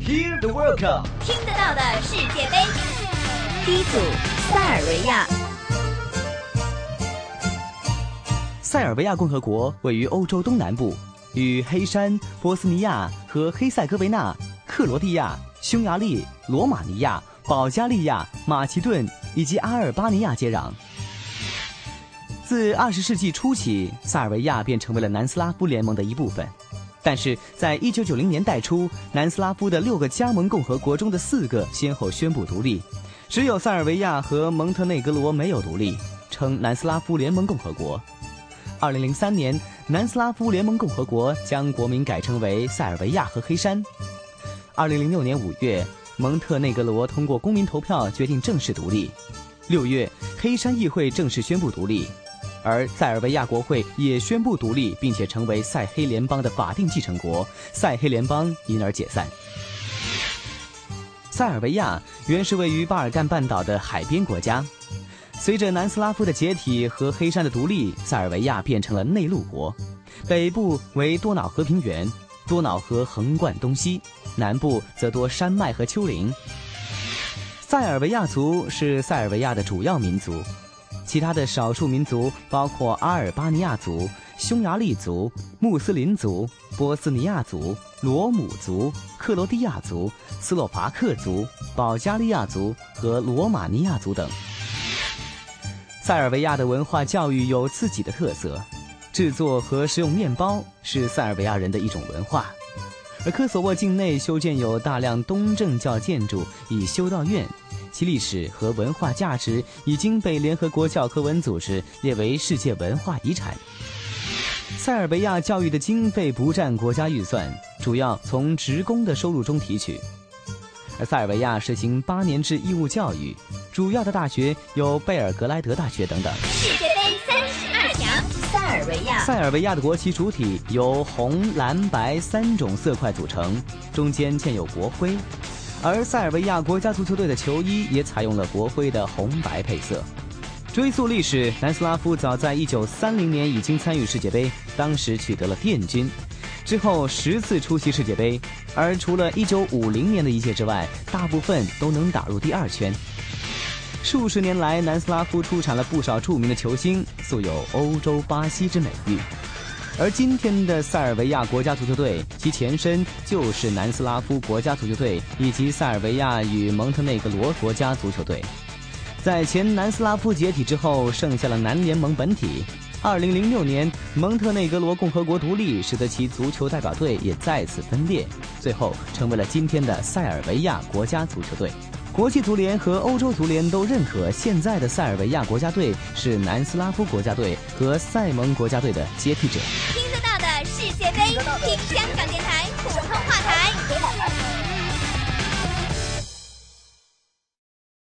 Hear the World Cup，听得到的世界杯。第一组，塞尔维亚。塞尔维亚共和国位于欧洲东南部，与黑山、波斯尼亚和黑塞哥维那、克罗地亚、匈牙利、罗马尼亚、保加利亚、马其顿以及阿尔巴尼亚接壤。自二十世纪初起，塞尔维亚便成为了南斯拉夫联盟的一部分。但是在一九九零年代初，南斯拉夫的六个加盟共和国中的四个先后宣布独立，只有塞尔维亚和蒙特内哥罗没有独立，称南斯拉夫联盟共和国。二零零三年，南斯拉夫联盟共和国将国名改称为塞尔维亚和黑山。二零零六年五月，蒙特内哥罗通过公民投票决定正式独立。六月，黑山议会正式宣布独立，而塞尔维亚国会也宣布独立，并且成为塞黑联邦的法定继承国，塞黑联邦因而解散。塞尔维亚原是位于巴尔干半岛的海边国家。随着南斯拉夫的解体和黑山的独立，塞尔维亚变成了内陆国，北部为多瑙河平原，多瑙河横贯东西，南部则多山脉和丘陵。塞尔维亚族是塞尔维亚的主要民族，其他的少数民族包括阿尔巴尼亚族、匈牙利族、穆斯林族、波斯尼亚族、罗姆族、克罗地亚族、斯洛伐克族、保加利亚族和罗马尼亚族等。塞尔维亚的文化教育有自己的特色，制作和食用面包是塞尔维亚人的一种文化。而科索沃境内修建有大量东正教建筑以修道院，其历史和文化价值已经被联合国教科文组织列为世界文化遗产。塞尔维亚教育的经费不占国家预算，主要从职工的收入中提取。而塞尔维亚实行八年制义务教育，主要的大学有贝尔格莱德大学等等。世界杯三十二强，塞尔维亚。塞尔维亚的国旗主体由红、蓝、白三种色块组成，中间嵌有国徽，而塞尔维亚国家足球队的球衣也采用了国徽的红白配色。追溯历史，南斯拉夫早在一九三零年已经参与世界杯，当时取得了殿军。之后十次出席世界杯，而除了1950年的一届之外，大部分都能打入第二圈。数十年来，南斯拉夫出产了不少著名的球星，素有“欧洲巴西”之美誉。而今天的塞尔维亚国家足球队，其前身就是南斯拉夫国家足球队以及塞尔维亚与蒙特内格罗国家足球队。在前南斯拉夫解体之后，剩下了南联盟本体。二零零六年，蒙特内格罗共和国独立，使得其足球代表队也再次分裂，最后成为了今天的塞尔维亚国家足球队。国际足联和欧洲足联都认可现在的塞尔维亚国家队是南斯拉夫国家队和塞蒙国家队的接替者。听得到的世界杯，听香港电。